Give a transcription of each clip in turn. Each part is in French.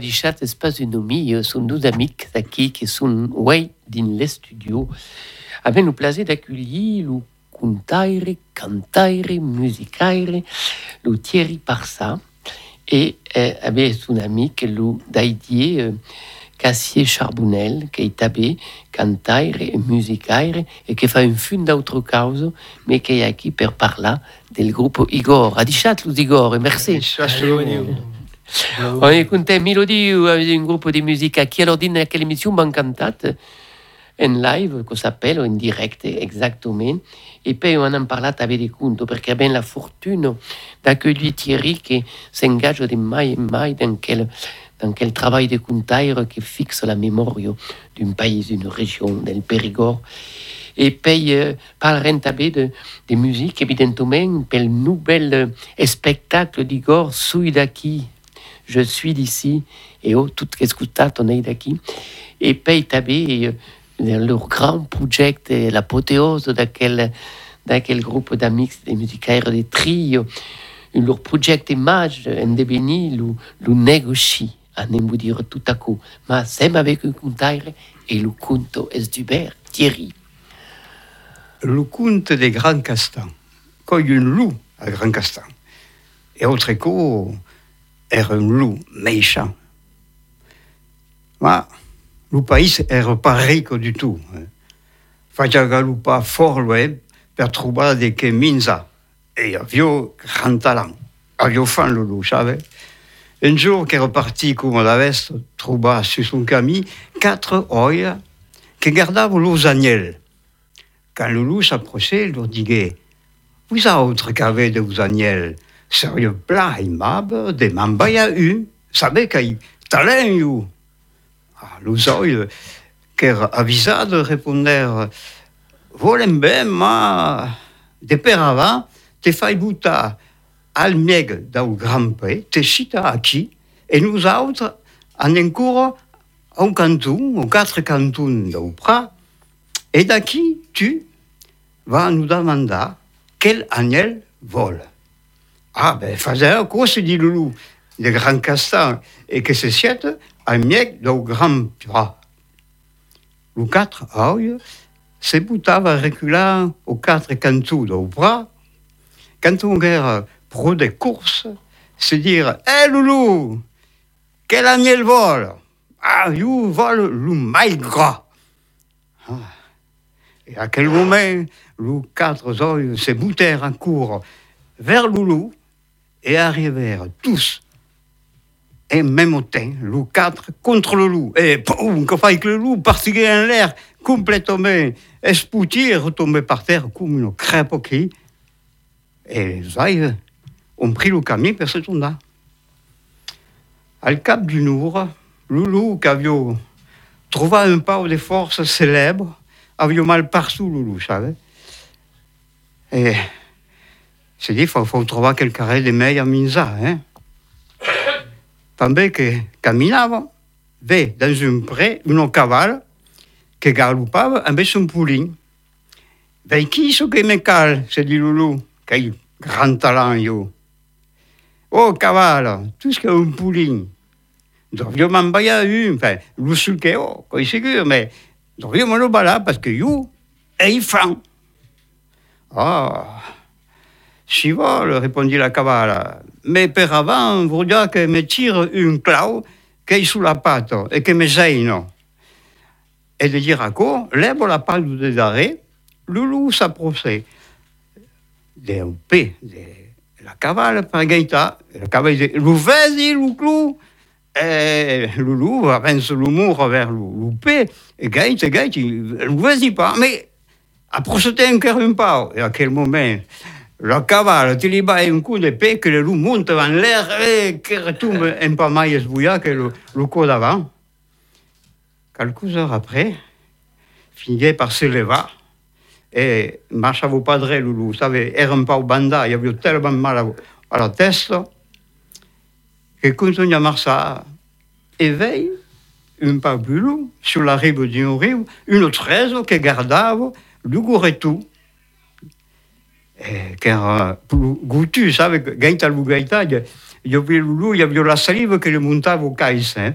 E no mi, son deux amics aqui qui sont ouais din le studio. Aven o plaisir d'accueillir le contaire, cantaire, musicaire, le Thierry Parsa et euh, avait son ami que le Daidier euh, Cassier Charbonnel, qui est abbé, cantaire et musicaire, et qui fait une fin d'autre cause, mais qui est ici pour parler du groupe Igor. Adichat, Igor, et merci. On écoutait Mélodie, un groupe de musique qui alors dit dans quelle émission ben en live, qu'on s'appelle, en direct exactement. Et puis on en parlat avec des comptes, parce qu'il y a bien la fortune d'accueillir Thierry qui s'engage de mai en mai dans quel, dans quel travail de comptaire qui fixe la mémoire d'un pays, d'une région, del Périgord. Et puis, euh, parleront de, de musique, évidemment, pour le nouvel spectacle d'Igor, Suidaki, je suis d'ici, et oh, tout que on est d'ici. Et puis, tabé, leur grand projet, l'apothéose d'aquel, d'aquel groupe d'amis, des musicaires, des trios, leur projet image, en devenir, le, le négocie, à ne vous dire tout à coup. Mais c'est avec un contaire, et le conte est d'Hubert Thierry. Le conte des grands castans, comme un loup à grand castan. Et autre écho, era un loup méchant. Ma le pays era pas rico du tout. Faja galupa fort loin per trobar de que minza. Et avio grand talent. Avio fan le loup, savez. Un jour qu'est reparti comme la veste, trouva sur son camis quatre oeils qui gardaient los agnelles. Quand le loup s'approchait, il leur disait Vous autres qu'avez de vos agnelles sérieux plat aimable, de mambaya u, savez qu'il talent you. Ah, los oeils, qu'er avisado répondèrent, volem ben, ma, de per avant, te fai buta al mieg dau grampe, te chita aquí, et nous autres, en encours, un canton, ou quatre cantons dau prat, et d'aquí, tu vas nous demander quel agnel vole. Ah, ben, faisait un coup, se dit Loulou, de grand castan, et que se siette un miec de grand bras. Le quatre aïe, se boutava reculant aux quatre cantous de bras, quand on guerre pro des courses, se dire Hé hey, Loulou, quel agnel vole? Ah, you vole le mail gras. Ah. Et à quel moment, les quatre oeils se boutèrent en cours vers Loulou, et arrivèrent tous et même au temps, loup 4 contre le loup. Et faille que le loup partit en l'air complètement espouti retombé par terre comme une crêpe au cri. Et les oeils ont pris le camion pour se tourner. Al cap du Nour, le loup qui avait trouvé un pas de force célèbre, avait mal partout, le loup, savez. Et c'est dit, faut, faut, trouver quel carré de meilleur minza. Hein? També que caminava, ve dans un pré un cavall que galopava avec son poulin. Ve qui ce que me cal, se dit Loulou, quel grand talent yo. Oh, cavall, tout ce que un poulin. Devrions m'envoyer un, enfin, le suquet, oh, quoi, sûr, mais devrions me le bala parce que yo, est franc. Ah. Si vol, répondit la cavale. Mais avant, voudra que me tire une clau qui est sous la patte et que me gêne. Et de dire à quoi, lève la patte de l'arrêt, le loup s'approchait d'un P la cavale par gaita. La cavale dit, le vas-y, le clou. Et le loup avance l'humour vers le P. Et gaita, le vas-y pas. Mais approche-toi encore un pas. Et à quel moment, le cavale bai un coup d'épée que le loup monte en l'air et que retombe un peu mai esbouillat que le, le coup d'avant. Quelques heures après, finit par se lever et marche à vos padres, le loup. Vous savez, era un peu au banda, il avait tellement mal à, la tête que continue à marcher éveille un loin, sur la rive d'une rive, une tresse qui gardava le gourretou car uh, gutu, sabe, gaita lu gaita, il y avait Loulou, il y avait la salive que le caisse. Hein.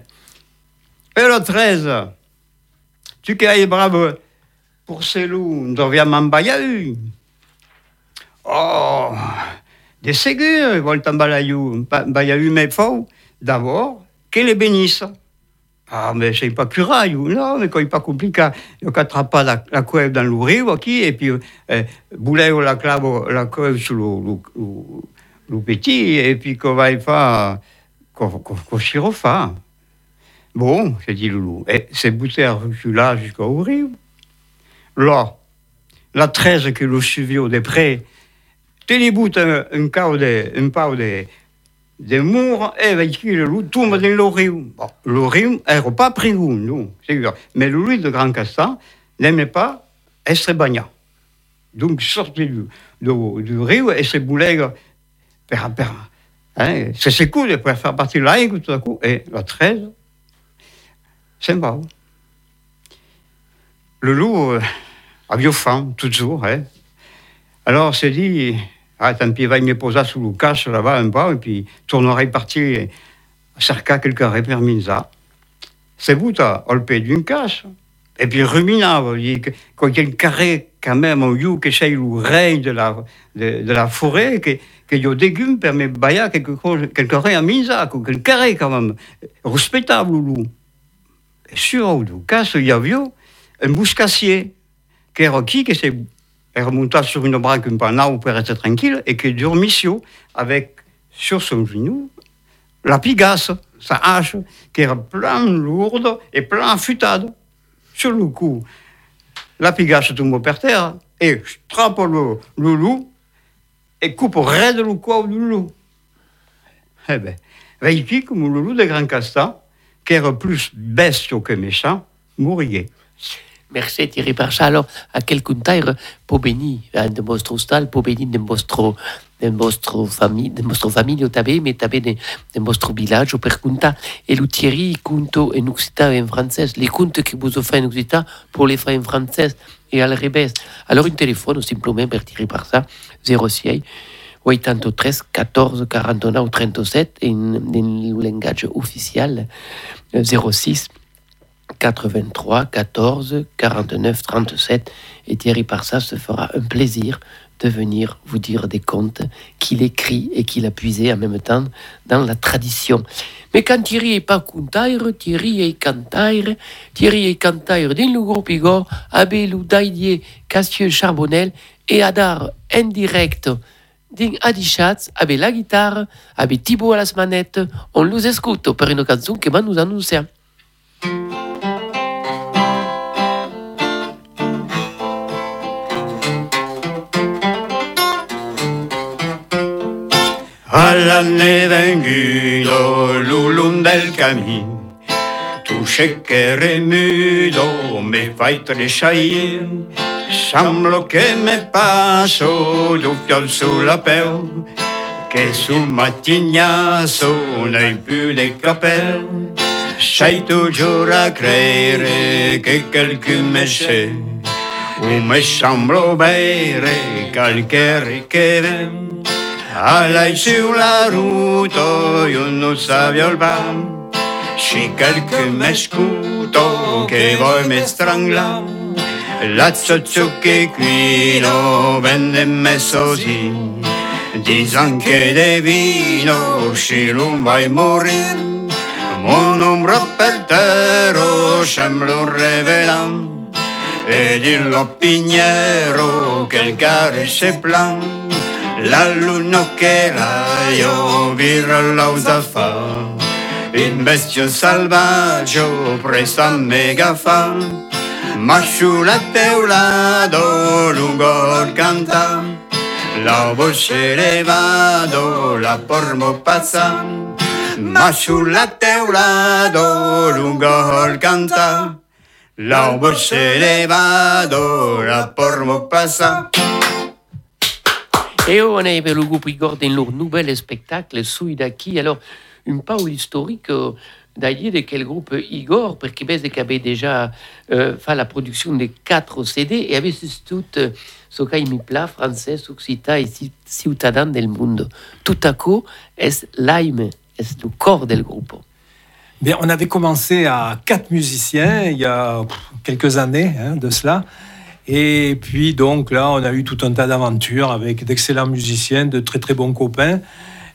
Et le 13, tu qui es brave pour ces loups, on revient m'embailler. Oh, des ségur, ils vont t'embalayou. Bayayou, mais faut d'abord qu'elle les bénisse. Ah, mais c'est pas curail, ou non, mais quand il pas compliqué, il n'y a qu'à la, la couette dans le riz, ou qui, et puis, euh, boulet ou la clave, la couette sur le, le, le, le petit, et puis qu'on va y faire, qu'on chirofa. Bon, j'ai dit le loup, et c'est bouté à là jusqu'au riz. Là, la 13 que le suivi au des prêts, t'es les bouts un, un, un pas ou des. De le loup tombe dans le riu. Bon, riu n'était pas pris non, c'est sûr. Mais le loup de Grand Castan n'aimait pas être bagné. Donc, sortait du, du, du se boulait per, per, hein, c'est ses coups de faire partir l'air tout à coup. Et la 13, sympa. Le loup euh, avait faim, toujours. Hein. Alors, s'est dit, ah, tant pis, va me poser sous le cache là-bas un peu, et puis tournerai partir cerca quelques reperminza. C'est vous, t'as olpé d'une cache. Et puis ruminava, quand il y a un carré quand même au you que c'est le règne de la, de, de la forêt, que, que a des légumes permet de bailler quelque chose, quelque à misa, quelque carré quand même, respectable, loup. Et sur le casse, il y avait un bouscassier, qui est qui, que c'est elle remonta sur une branque un peu pour rester tranquille et que dormissio avec sur son genou la pigasse, sa hache, qui era plein lourde et plein futade. Sur le coup, la pigasse tombe par terre et trappe le, le loup et coupe raide le corps du loup. Eh bien, veille comme le loup de Grand Castan, qui era plus bestiaux que méchant, mourrier. Merci Thierry Parcha. Alors, a quel contaire pour bénir de vostro stal, pour bénir de vostro de vostro famille, de vostro famille tabé, mais tabé de, de vostro village, per conta. Et le Thierry conto en occitan et en français, les contes que vous offrez en occitan pour les faire en français et à revés. Alors, un téléphone, simplement, per Thierry Parcha, 06 83 14 49 37 en, en langage officiel 06 83 14 49 37 et Thierry Parsas se fera un plaisir de venir vous dire des contes qu'il écrit et qu'il a puisé en même temps dans la tradition. Mais quand Thierry est pas contaire, Thierry est cantaire, Thierry est cantaire dans le groupe Igor, avec le daïdier Cassieux Charbonnel et Adar en direct din Adichatz avec la guitare, avec Thibaut à la manette. On nous écoute pour une chanson qui va nous annoncer. L'année vengudo, l'ulum del camin. Tu cerchere mudo, me fai tresciair, semblo che me passo du fiol sulla peu, che sul mattignasso n'hai più dei capelli. Sei giura a credere che qualcuno me c'è, o me semblo bere qualche ricchezza. Alla i siu la ruta, jo no sabia el ban. Si cal que m'escuto, que vol m'estrangla. La xoxo que cuino, vende m'esso sí. Dizan que de vino, si l'un vai morir. Mon ombro per terra, sembro revelant. E dir lo piñero, que el care se plan. La luna que la yo vira la usafa In bestio salvaggio presa mega fa. Masciu la teula do lungo il canta. La voce levado la pormo pazza Masciu la teula do lungo il canta. La voce levado la pormo pazza Masciu la teula do lungo il canta Et on est le groupe Igor dans leur nouvel spectacle, Souidaki. Alors, une parole historique, euh, d'ailleurs de quel groupe Igor, vede che avait déjà euh, fait la production de quatre CD et avait tout euh, ce qui me plaît, français, occitan et ciudadano del mundo. Tout à coup, est l'âme, est le corps del groupe? Bien, on avait commencé à quatre musiciens il y a quelques années hein, de cela. Et puis donc là, on a eu tout un tas d'aventures avec d'excellents musiciens, de très très bons copains.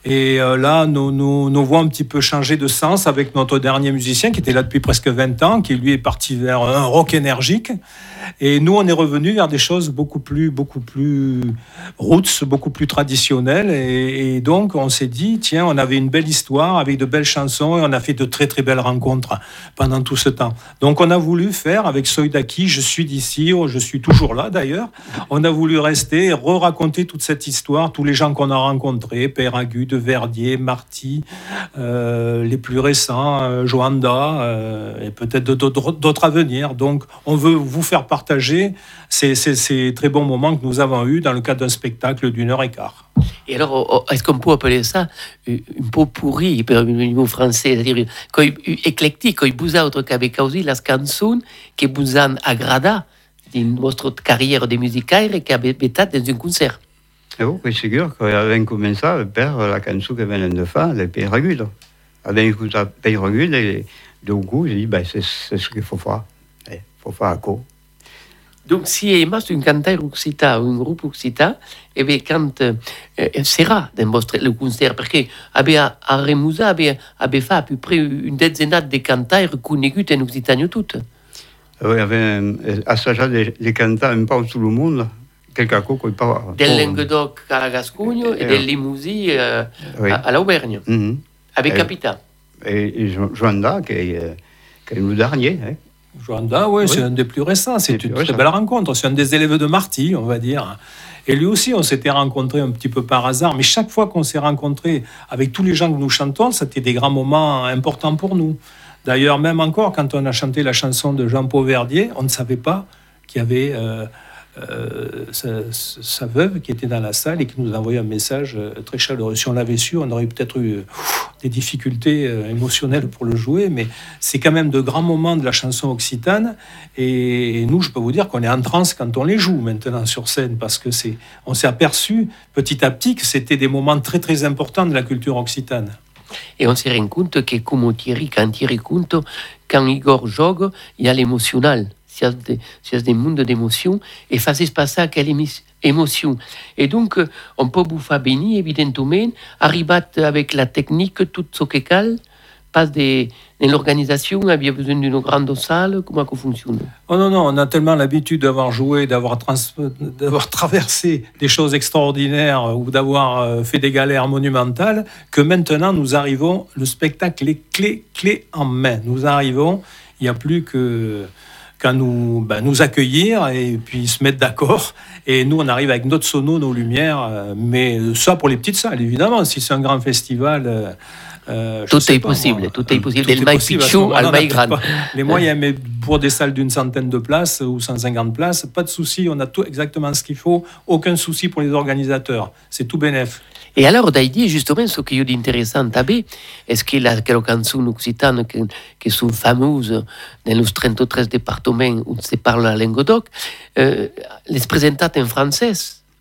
Et euh, là, nos, nos, nos, voix un petit peu changé de sens avec notre dernier musicien qui était là depuis presque 20 ans, qui lui est parti vers un rock énergique. Et nous, on est revenu vers des choses beaucoup plus, beaucoup plus roots, beaucoup plus traditionnelles. Et, donc, on s'est dit, tiens, on avait une belle histoire avec de belles chansons et on a fait de très, très belles rencontres pendant tout ce temps. Donc, on a voulu faire avec Soydaki, je suis d'ici, oh, je suis toujours là d'ailleurs. On a voulu rester et re-raconter toute cette histoire, tous les gens qu'on a rencontrés, Père Agu, de Verdier, Marty, euh, les plus récents, euh, Joanda, euh, et peut-être d'autres à venir. Donc, on veut vous faire partager ces, ces, ces, très bons moments que nous avons eus dans le cadre d'un spectacle d'une heure et quart. Et alors, oh, oh, est-ce qu'on peut appeler ça un peu pourri, per un niveau français, c'est-à-dire éclectique, que qui avez causé las cançons que vous han agrada dans votre carrière de musicaire et qui été dans un concert Eh oh, c'est sûr qu'avant commencé à faire la chanson que venen de faire, les Pays Ragules. Avant écouté Pays Ragules, et du coup, j'ai dit, ben, c'est ce qu'il faut faire. Il faut faire à quoi? Donc, si il y un cantaire occitan ou un groupe occitan, eh bien, quand euh, sera dans votre le concert, parce que à Remousa, avait, avait fait à peu près une dizaine de cantaires connus en Occitanie toutes. Oui, il y avait assagé les, les cantaires un peu tout le monde. Quelqu'un qui parle. Del Languedoc à la Gascogne et, del Limousin euh, oui. à, à l'Auvergne, mm -hmm. avec et, Capita. Et, et Joanda, qui est, qui est le dernier. Hein. Joanda, ouais, oui, c'est un des plus récents. C'est une très belle rencontre. C'est un des élèves de Marty, on va dire. Et lui aussi, on s'était rencontrés un petit peu par hasard. Mais chaque fois qu'on s'est rencontrés avec tous les gens que nous chantons, c'était des grands moments importants pour nous. D'ailleurs, même encore, quand on a chanté la chanson de Jean-Paul Verdier, on ne savait pas qu'il y avait euh, euh, sa, veuve qui était dans la salle et qui nous a envoyé un message euh, très chaleureux. Si on l'avait su, on aurait peut-être eu euh, des difficultés émotionnelles pour le jouer, mais c'est quand même de grands moments de la chanson occitane. Et, et nous, je peux vous dire qu'on est en transe quand on les joue maintenant sur scène, parce que c'est, on s'est aperçu petit à petit que c'était des moments très très importants de la culture occitane. Et on s'est rendu compte que, comme Thierry, quand Thierry compte, quand Igor joue, il y a l'émotionnel. Si has, de, si has des mondes d'émotions et facis passer aquella émotion. Et donc, on peut vous faire évidemment, arribat avec la technique, tout ce qui cal, passe de, dans l'organisation, avez besoin d'une grande salle, comment ça fonctionne? Oh non, non, on a tellement l'habitude d'avoir joué, d'avoir, d'avoir traversé des choses extraordinaires ou d'avoir fait des galères monumentales, que maintenant nous arrivons, le spectacle est clé, clé en main. Nous arrivons, il n'y a plus que qu'à nous, ben, nous accueillir et puis se mettre d'accord. Et nous, on arrive avec notre sono, nos lumières. Euh, mais ça pour les petites salles, évidemment. Si c'est un grand festival. Euh, euh, tout, est pas, possible, tout est possible, tout est possible. Les moyens, mais pour des salles d'une centaine de places ou 150 places, pas de souci, on a tout exactement ce qu'il faut, aucun souci pour les organisateurs. C'est tout bénef. Et alors, d'aider justement ce qui est intéressant també, est que les cançons occitanes qui, qui sont fameuses dans les 33 départements où se parle la langue d'oc, euh, les présentent en français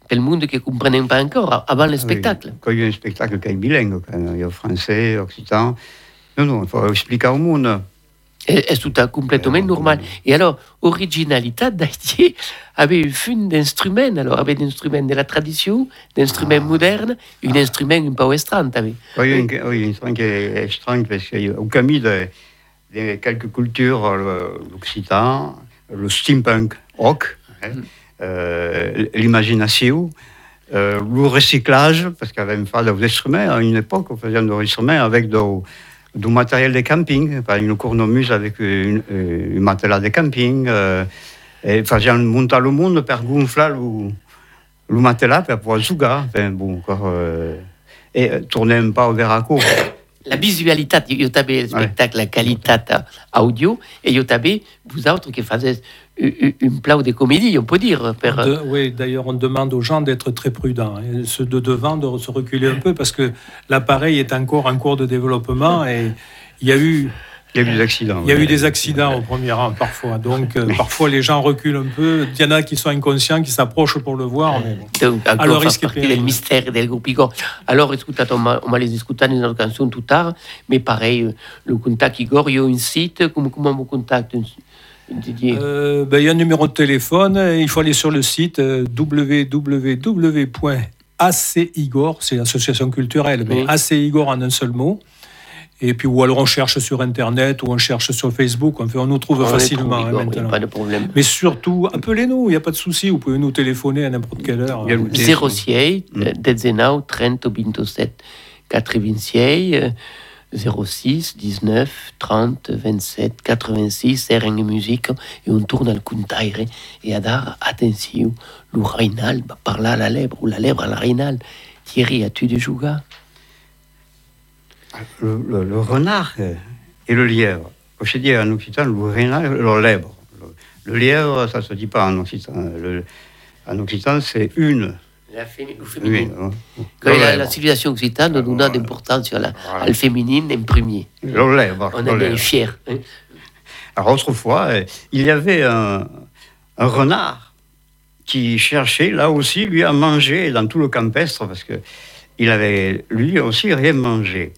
per le monde qui ne comprennent pas encore avant le spectacle. Oui, quand il y a un spectacle qui est bilingue, il y a français, occitan, non, non, il faut expliquer au monde. C'est tout à complètement euh, normal. Et alors, originalité d'Haïti avait une fune d'instruments, alors avait d'instruments de la tradition, d'instruments ah. modernes, un ah. instrument un peu étrange. Oui, oui, un instrument qui est étrange parce qu'il y a aucun mis de, de quelques cultures, l'occitan, le steampunk rock, hein, mm. euh, l'imagination, euh, le recyclage, parce qu'il y avait une phase d'instruments, à une époque, on faisait des instruments avec de du matériel de camping, une cornemuse avec une, une matelas de camping, euh, et faisant monter le monde pour gonfler le, le matelas pour pouvoir jouer. Enfin, bon, encore, euh, et tourner un pas au Veraco. La visualité, il y avait le spectacle, ouais. la qualité audio, et il y avait vous autres qui faisaient une plat de comédie, on peut dire. Per... De, oui, d'ailleurs, on demande aux gens d'être très prudents. Et ceux de devant, de se reculer un peu, parce que l'appareil est encore en cours de développement et il y a eu Il y a eu des accidents. Il y a eu des accidents au premier rang parfois. Donc euh, parfois les gens reculent un peu. Il y en a qui sont inconscients, qui s'approchent pour le voir. Mais bon. Donc, Alors, ancora fa rischi parte per- del Igor. Allora, ascoltate, ma, ma les ascoltate nella canzone tutta tard, mais pareil, euh, le contact Igor, il y a un site, come, come vous contacte Didier Euh, ben, il y a un numéro de téléphone. Il faut aller sur le site euh, www.acigor, c'est l'association culturelle, mais Oui. acigor en un seul mot. Et puis, ou alors on cherche sur Internet, ou on cherche sur Facebook. Enfin, on nous trouve On les facilement trouve, hein, Igor, y a maintenant. pas de problème. Mais surtout, appelez-nous, il n'y a pas de souci. Vous pouvez nous téléphoner à n'importe quelle heure. Il y a le téléphone. 06 Mm. 19 30 27 86 euh, 06 19 30 27 86 Eren Musica e on tourne al contaire e ad ara attenzione lo Reinal va la lèvre ou la lèvre al Reinal Thierry as-tu de jugar Le, le- le renard et le lièvre. Je dis en occitan, le renard le lièvre. Le, le lièvre, ça se dit pas en occitan. En occitan, c'est une. La Oui, hein. Quand la, la civilisation occitane donne Voilà. d'importance alla- Voilà. al féminine en premier on en est fiers hein. Alors autrefois, euh, il y avait un, un renard qui cherchait là aussi lui à manger dans tout le campestre parce que il avait lui aussi rien mangé.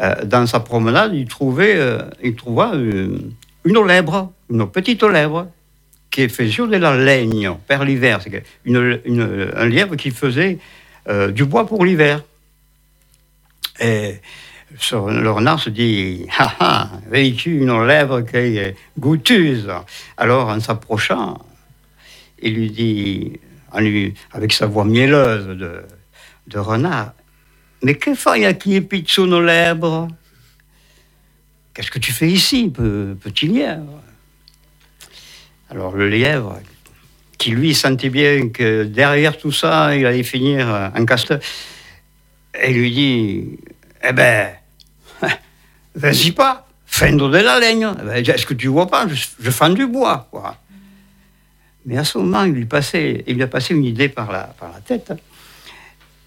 Euh, dans sa promenade, il trouvait, euh, il trouva une, une une petite lèvre qui faisait de la laine per l'hiver. C'est une, une- un lièvre qui faisait euh, du bois pour l'hiver. Et le renard se dit Ah ah, véhicule une lèvre qui est goûteuse. Alors, en s'approchant, il lui dit, avec sa voix mielleuse de, de renard Mais que fais qui est pizzo lèvres Qu'est-ce que tu fais ici, pe- petit lièvre? Alors, le lièvre, qui lui sentait bien que derrière tout ça, il allait finir en casteur, et lui dit Eh ben, vas-y pas, fendre de la laine. Eh ben, Est-ce que tu vois pas, je, je fends du bois. Quoi. Mais à ce moment, il lui, passait, il lui a passé une idée par la, tête.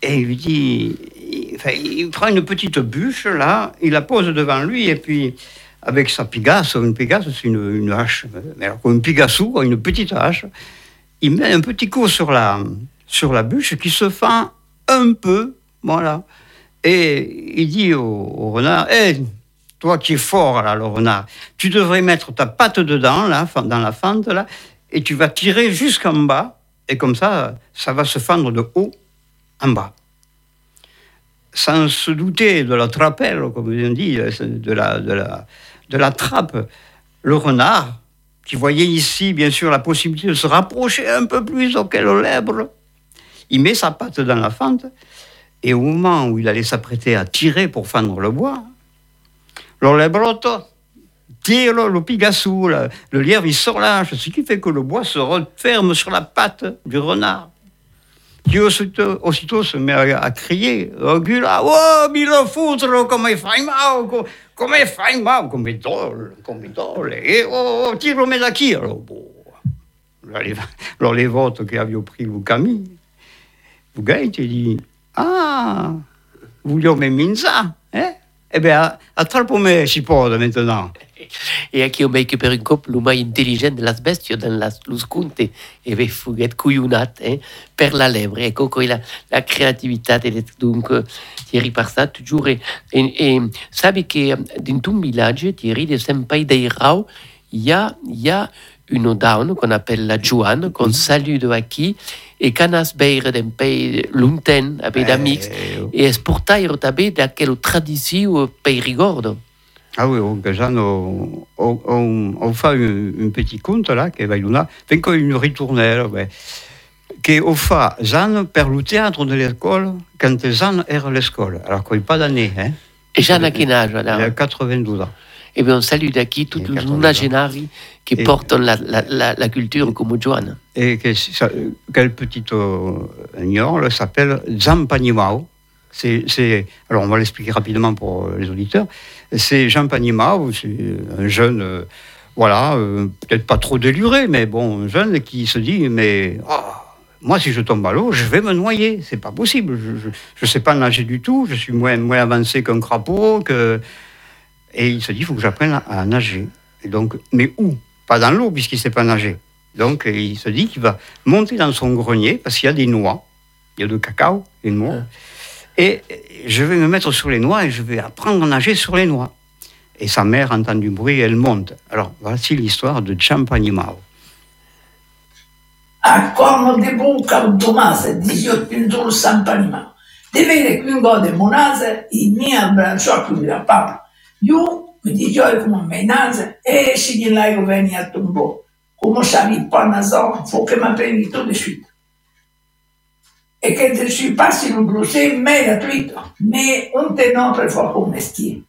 Et il lui dit il prend une petite bûche, là, il la pose devant lui, et puis, avec sa pigasse, une pigasse, c'est une, une hache, mais alors, une pigassou, une petite hache, il met un petit coup sur la, sur la bûche qui se fend un peu, voilà. Et il dit au, renard, Hé, toi qui es fort, là, le renard, tu devrais mettre ta patte dedans, là, dans la fente, là, et tu vas tirer jusqu'en bas, et comme ça, ça va se fendre de haut en bas. Sans se douter de la trapelle, comme on dit, de la, de la, de la trappe, le renard, qui voyait ici, bien sûr, la possibilité de se rapprocher un peu plus auquel lèvre, il met sa patte dans la fente, et au moment où il allait s'apprêter à tirer pour fendre le bois, le lebroto tire le, pigassou, le lièvre, il se relâche, ce qui fait que le bois se referme sur la patte du renard. Qui aussitôt, aussitôt se met à, à crier, recule, oh, mi lo foutre, come fai mal, co- come fai mal, come dole, come dole, et oh, oh, tire-le da qui, alors, bon? Alors, les, votes qui avaient pris le Camille, vous gagnez, dis, ah, vogliamo minza, eh? Eh bien, attrape-moi, cipode, maintenant. E anche io make per un cop mai intelligente della bestia nella luscunte e ve fughet cuyunat eh, per la lèvre. Ecco qui la, la creatività del dunque Thierry Parsat toujours e, e, e sabe che in un village Thierry de Senpai dei Rau il y a, il y a une down qu'on appelle la Juan qu'on salue de aquí e canas beire d'un pays lointain avec d'amics Eh, e esportaire també d'aquella tradició perigordo. Ah oui, Jeanne, on, on, on, on fait un, un petit conte là, qui fait comme une ritournelle, qui on fait Jeanne per le théâtre de l'école, quand Jeanne est à l'école, alors qu'il n'y a pas d'année, hein. E Jeanne a quin âge, Il a alors? 92 ans. Eh bien, on salue d'aquí tous Il a les 80 ans. nonagénarii qui Et- la, la, la, la culture comme. Et que ça, quelle petite euh, s'appelle Zampanimao. C'est, c'est, alors on va l'expliquer rapidement pour euh, les auditeurs. C'est Jean Panimao, c'est un jeune, euh, voilà, euh, peut-être pas trop déluré, mais bon, un jeune qui se dit, mais ah, moi si je tombe à l'eau, je vais me noyer, c'est pas possible. Je, je sais pas nager du tout, je suis moins, moins avancé qu'un crapaud, Et il se dit, il faut que j'apprenne à, nager. Donc, mais où? Pas dans l'eau, puisqu'il ne sait pas nager. Donc, il se dit qu'il va monter dans son grenier, parce qu'il y a des noix. Il y a du cacao, des noix. Et je vais me mettre sur les noix et je vais apprendre à nager sur les noix. Et sa mère entend du bruit et elle monte. Alors, voici l'histoire de Ciampagnimao. A corno de buca un Tomase, 18 San Panima. De vede qui un gode monase, in mia brancio qui la papa. Io mi dice come me nase, e si di là io veni a tumbo. Come savi pas nazon, faut que m'appelli tout de suite. Et que je suis pas si le brosser, mais gratuito. Mais un tenant per fare un mestiere.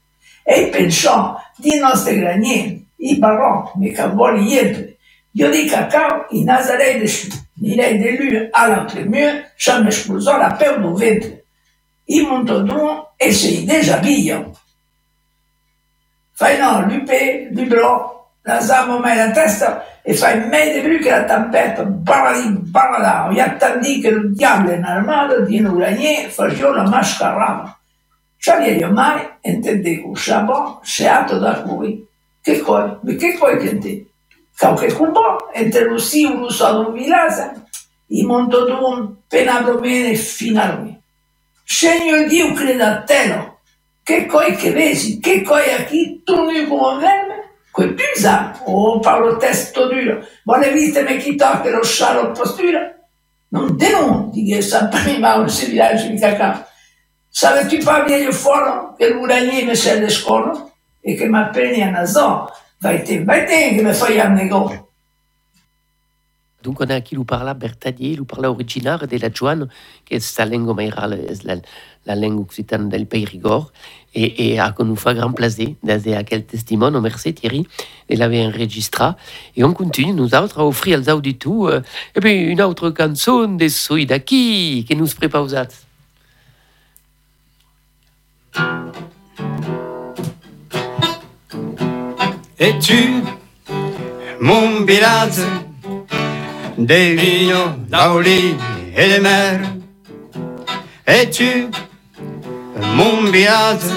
E pensò di nostre granieri, i barons, mes cavoli niente. Io di cacao, i nazarei dessus. Il est d'élu à l'entremur, ça m'explosant la peur du ventre. Il monte donc et c'est déjà billant. Fai no, lupe, libro, la zama mai la testa e fai me de che la tempête, barra di barra là. Il attendi che il diavolo in armato di un granier faceva la mascarava. C'avevo mai entendevo un chabon seato da cui. Che coi? Ma che coi che te? Qualche cupo, entre lo si uno solo vilasa, i montodun penabro bene fino a lui. Segno di un credatello, che coi che vesi, che coi a chi? Tu mi come quel pisa, Paolo testo duro, vuole viste me chi tocca lo scialo postura, non denunti che mi va un villaggio di cacao. Savais-tu pas bien le fort que l'ouranier me sert de scorno et que ma peine en azon va être bête que me faille un négo. Donc on a qui nous parle Bertadier, nous parle originaire de la Joan, qui est la langue maïrale, la, la langue occitane del Pays Rigor, et, et a qu'on nous fait grand plaisir d'aller à quel testimone, merci Thierry, de l'avoir enregistré. Et on continue, nous autres, à offrir aux auditeurs, euh, et puis une autre chanson de Soïdaki, qui nous prépare aux autres. Es-tu mon village des vignes, d'Auli et des mers? Es-tu mon mon viatge,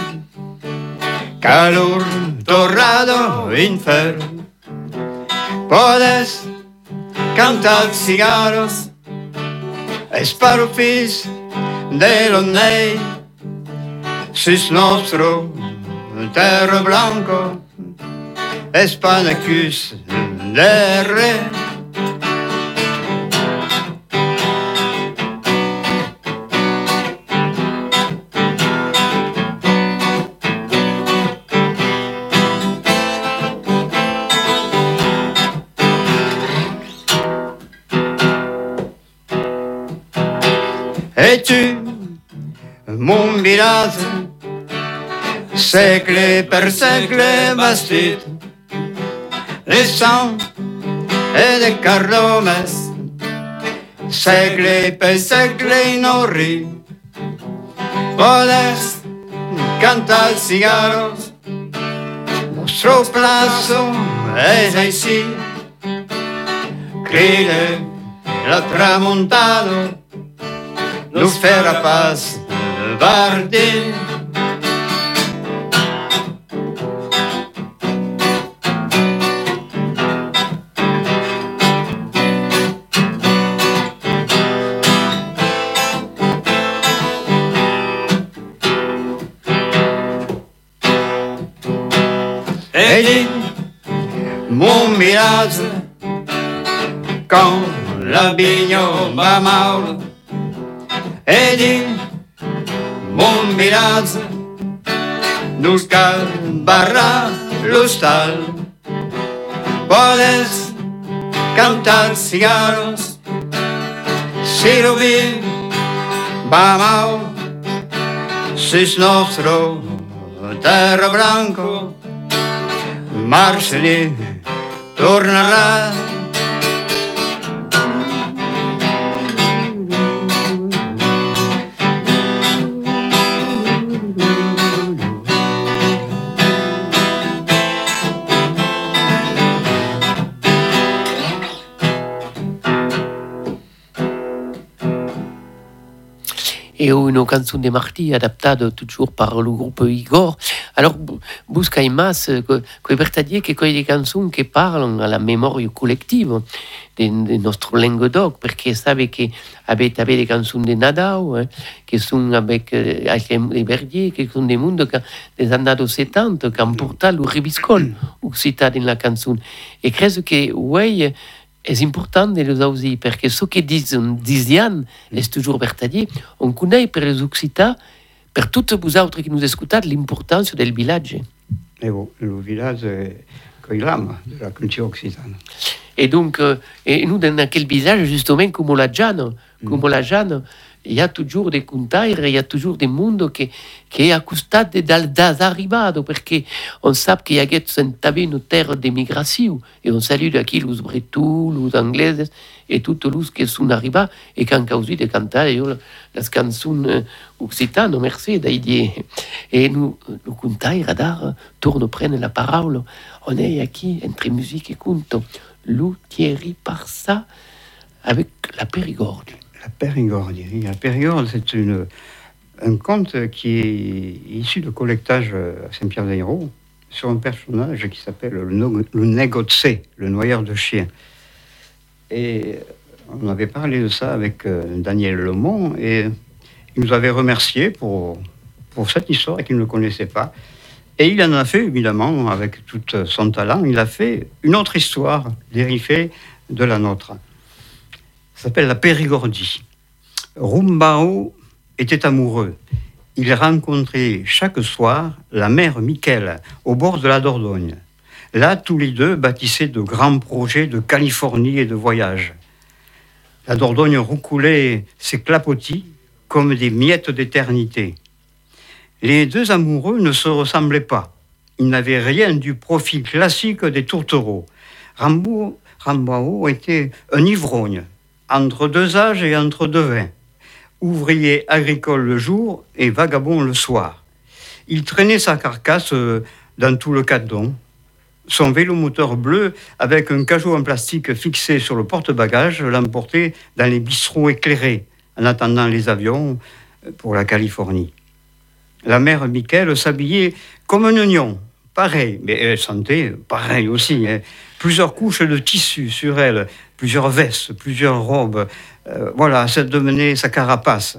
calor torrado infern. Podes cantar cigarros, esparo fins de l'onell, sus nostro terra blanco, espanecus de res. Mon village Secle per secle bastit. De sang et de cardomes Segle per segle inorri Podes cantar cigarros Nostro plazo es així. Cride la tramontado Luz ferra paz Bardin Edi, mon village, quand la vigno va mal, Edi, mon village, nous cal barra l'hostal. Podes cantar cigarros, si lo vi, va mal, si es nostro terra blanco, Marceli tornarà. Et une chanson de Marty adaptée toujours par le groupe Igor. Alors, busca in masse, que, que per dire que des chansons qui parlent à la mémoire collective de, de notre Languedoc, perché sabe che avete, avete des chansons de Nadao, eh, che sono avec eh, les Verdier, che sono des mondes des années 70, qui ont porté le ribiscol occitan dans la chanson. Et credo che, ouais, è importante lo usi perché so che dicono disian è toujours vertadier. On connaît per les occità per tutti voi altri che nous ascoltate l'importanza del villaggio e oh, il villaggio è il lama della cultura occitana. E dunque e nous dans quel village justement come la Giano mm. la Giano il y a toujours des contaires, il y a toujours des mondes qui, qui est à côté des arrivados, parce qu'on sait qu'il y a une terre d'émigration, et on salue aquí les bretons, les anglais, et tous les qui sont arrivés, et qui ont causé de canter les chansons occitanes, merci d'aider. Et nous, le contaire d'art tourne, prendre la parole. On est ici, entre musique et conte, Lou Thierry par ça, avec la Périgorde. La Périgorde. La Périgorde, c'est un conte qui est issu de collectage à Saint-Pierre-d'Aéro sur un personnage qui s'appelle le, négocié, le noyeur de chien. Et on avait parlé de ça avec euh, Daniel Lemont et il nous avait remercié pour, pour cette histoire qu'il ne connaissait pas. Et il en a fait, évidemment, avec tout son talent, il a fait une autre histoire dérivée de la nôtre s'appelle la Périgordie. Rumbao était amoureux. Il rencontrait chaque soir la mère Michel au bord de la Dordogne. Là, tous les deux bâtissaient de grands projets de Californie et de voyage. La Dordogne roucoulait ses clapotis comme des miettes d'éternité. Les deux amoureux ne se ressemblaient pas. Ils n'avaient rien du profil classique des tourtereaux. Rambao était un ivrogne, entre deux âges et entre deux vins, ouvrier agricole le jour et vagabond le soir. Il traînait sa carcasse euh, dans tout le cadon. Son vélo moteur bleu, avec un cajot en plastique fixé sur le porte-bagages, l'emportait dans les bistrots éclairés, en attendant les avions euh, pour la Californie. La mère Michael s'habillait comme un oignon, pareil, mais elle sentait pareil aussi. Hein. Plusieurs couches de tissu sur elle, plusieurs vestes, plusieurs robes. Euh, voilà, ça devenait sa carapace,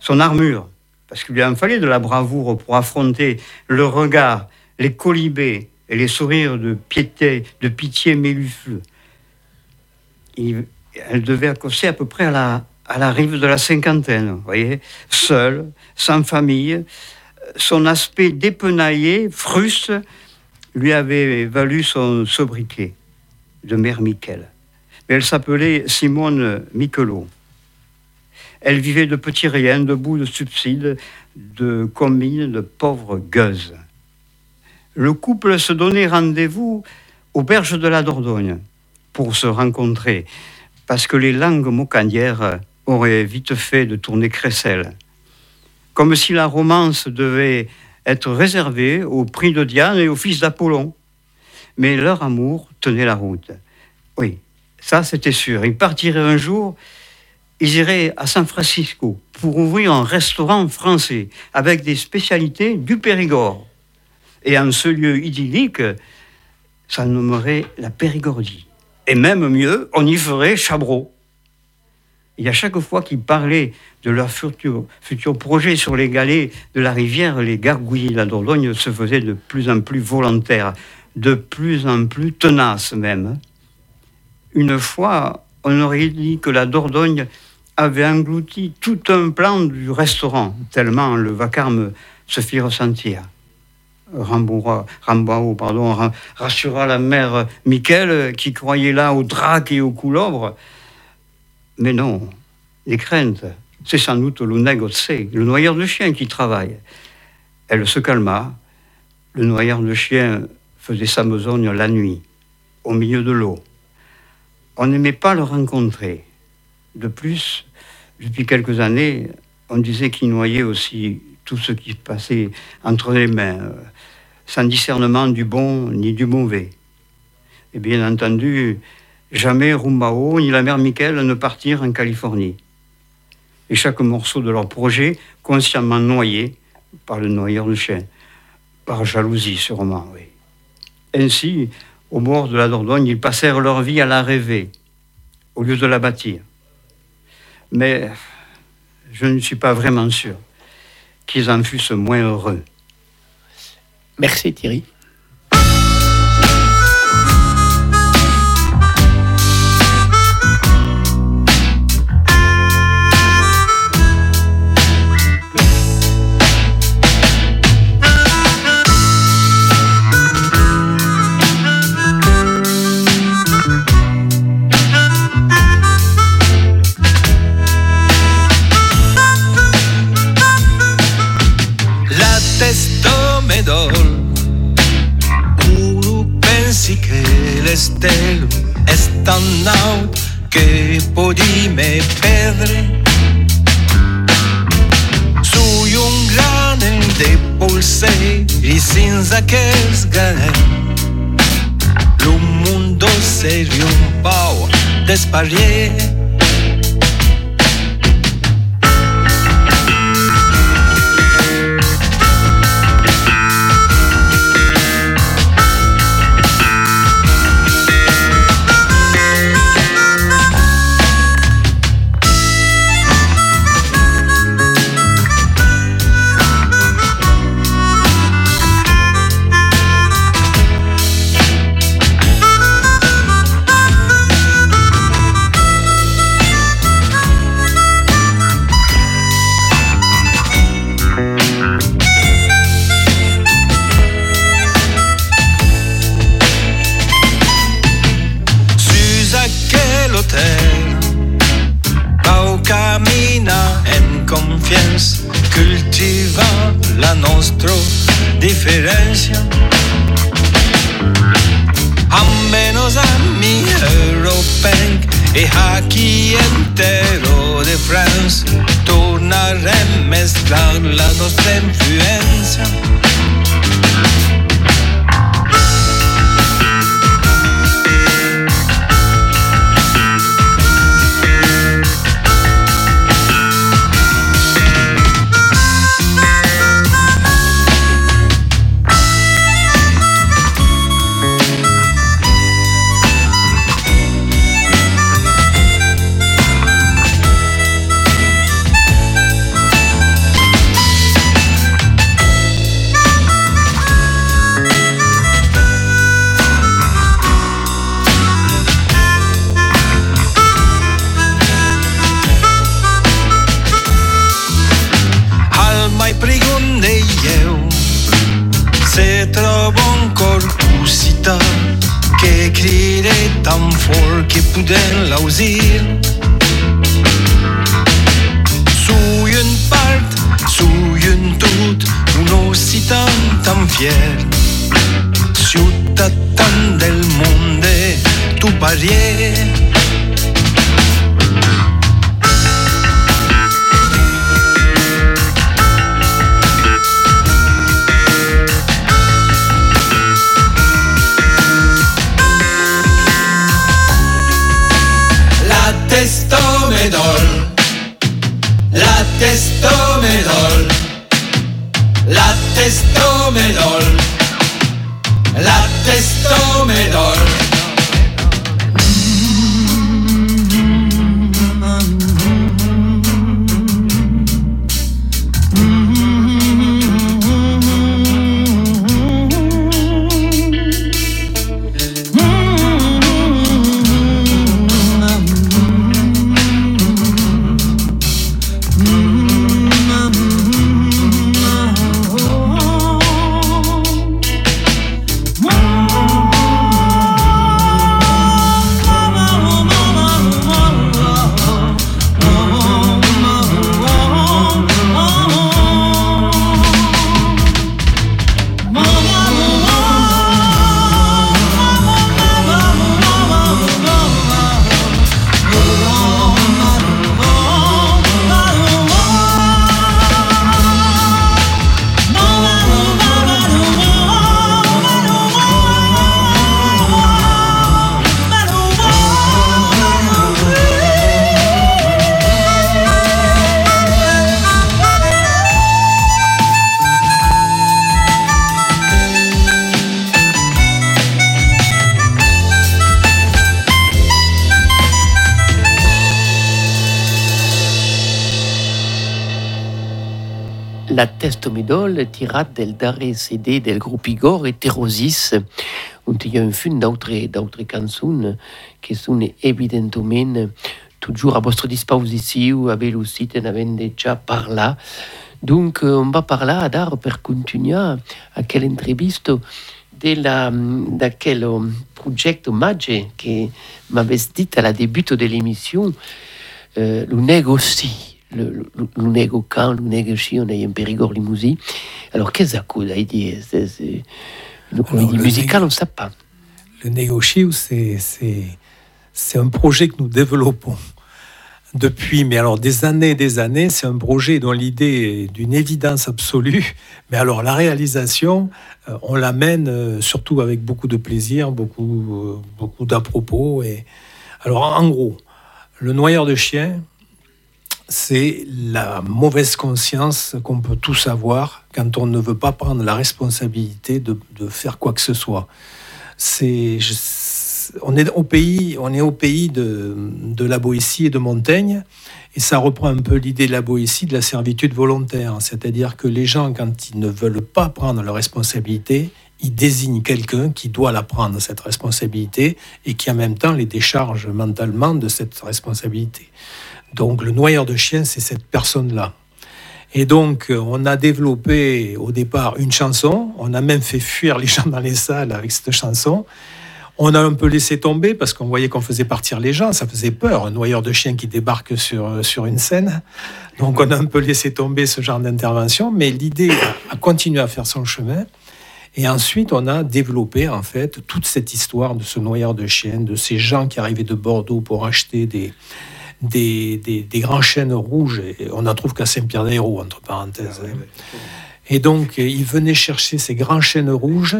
son armure, parce qu'il lui en fallait de la bravoure pour affronter le regard, les colibés et les sourires de, piété, de pitié mélufleux. elle devait accoster à peu près à la, à la rive de la cinquantaine, vous voyez, seule, sans famille. Son aspect dépenaillé, fruste, lui avait valu son sobriquet de mère Michel elle s'appelait Simone Michelot. Elle vivait de petits riens, de bouts de subsides, de combines, de pauvres gueuses. Le couple se donnait rendez-vous aux berges de la Dordogne pour se rencontrer, parce que les langues mocanières auraient vite fait de tourner crécelle. Comme si la romance devait être réservée au prix de Diane et au fils d'Apollon. Mais leur amour tenait la route. Oui, ça, c'était sûr. Ils partiraient un jour, ils iraient à San Francisco pour ouvrir un restaurant français avec des spécialités du Périgord. Et en ce lieu idyllique, ça nommerait la Périgordie. Et même mieux, on y ferait Chabreau. Et à chaque fois qu'ils parlaient de leur futur, futur, projet sur les galets de la rivière, les gargouilles de la Dordogne se faisaient de plus en plus volontaires, de plus en plus tenaces même une fois, on aurait dit que la Dordogne avait englouti tout un plan du restaurant, tellement le vacarme se fit ressentir. Rambao pardon, rassura la mère Michel, qui croyait là au drac et au coulobre. Mais non, les craintes, c'est sans doute le négocié, le noyeur de chien qui travaille. Elle se calma. Le noyeur de chien faisait sa besogne la nuit, au milieu de l'eau on n'aimait pas le rencontrer. De plus, depuis quelques années, on disait qu'il noyait aussi tout ce qui passait entre les mains, euh, sans discernement du bon ni du mauvais. Et bien entendu, jamais Rumbao ni la mère Michael ne partirent en Californie. et chaque morceau de leur projet consciemment noyé par le noyeur de chien, par jalousie sûrement, oui. Ainsi, au bord de la Dordogne, ils passèrent leur vie à la rêver, au lieu de la bâtir. Mais je ne suis pas vraiment sûr qu'ils en fussent moins heureux. Merci Thierry. Che podi me perdere Sui un grane de polseri senza che sgane Lo mondo serio un po' despariere nostra differenza Ammenos ami europei E a chi entero de France Tornare a mesclar la nostra influenza La testo me dol La testo midol tirat del darrer CD del grup Igor et Terosis, on il y a un fun d'autres d'autres cançons qui sont évidemment toujours à votre disposition, avec le site, avait déjà parlé. Donc, on va parler à dar per continuer à quelle entrevista della, da quel projet hommage che m'avait dit à la début de l'émission, euh, le négocie. Le, le, le nego quand, le négocie, on a un périgord limousin. Alors, qu'est-ce que ça dit Une comédie musicale, on ne sait pas. Le négocie, c'est c'est un projet que nous développons depuis, mais alors des années et des années. C'est un projet dont l'idée est d'une évidence absolue. Mais alors la réalisation, euh, on l'amène euh, surtout avec beaucoup de plaisir, beaucoup, euh, beaucoup d'à-propos. Et... Alors en gros, le noyeur de chien, c'est la mauvaise conscience qu'on peut tous avoir quand on ne veut pas prendre la responsabilité de, faire quoi que ce soit. On est au pays, on est au pays de, de, la Boétie et de Montaigne, et ça reprend un peu l'idée de la Boétie de la servitude volontaire, c'est-à-dire que les gens, quand ils ne veulent pas prendre leur responsabilité, ils désignent quelqu'un qui doit la prendre, cette responsabilité, et qui en même temps les décharge mentalement de cette responsabilité. Donc le noyeur de chien, c'est cette personne-là. Et donc, on a développé au départ une chanson, on a même fait fuir les gens dans les salles avec cette chanson. On a un peu laissé tomber parce qu'on voyait qu'on faisait partir les gens, ça faisait peur, un noyeur de chien qui débarque sur, sur une scène. Donc on a un peu laissé tomber ce genre d'intervention, mais l'idée a continué à faire son chemin. Et ensuite, on a développé en fait toute cette histoire de ce noyeur de chien, de ces gens qui arrivaient de Bordeaux pour acheter des, des, des, grands chênes rouges. Et on n'en trouve qu'à Saint-Pierre-des-Hérault, entre parenthèses. Hein. Et donc, ils venaient chercher ces grands chênes rouges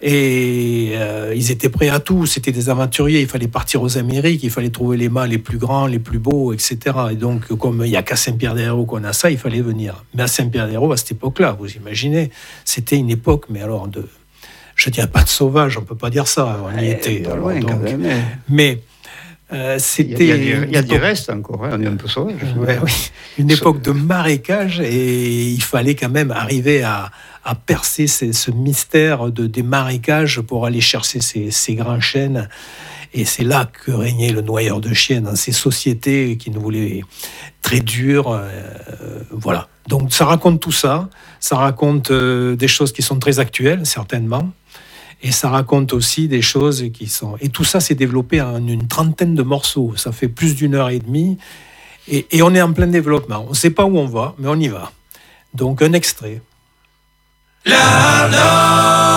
et euh, ils étaient prêts à tout. C'était des aventuriers. Il fallait partir aux Amériques, il fallait trouver les mâts les plus grands, les plus beaux, etc. Et donc, comme il n'y a qu'à Saint-Pierre-des-Hérault qu'on a ça, il fallait venir. Mais à Saint-Pierre-des-Hérault, à cette époque-là, vous imaginez, c'était une époque, mais alors de. Je ne dirais pas de sauvage, on ne peut pas dire ça, on y eh, était. mais euh, c'était. Il y a, des restes encore, hein, on est un peu sauvage. Une époque de marécage et il fallait quand même arriver à, percer ce mystère de, des marécages pour aller chercher ces, grands chênes. Et c'est là que régnait le noyeur de chiens dans ces sociétés qui nous voulaient très dures. Euh, voilà. Donc ça raconte tout ça. Ça raconte euh, des choses qui sont très actuelles, certainement. Et ça raconte aussi des choses qui sont... Et tout ça s'est développé en une trentaine de morceaux. Ça fait plus d'une heure et demie. Et, on est en plein développement. On ne sait pas où on va, mais on y va. Donc un extrait. La Now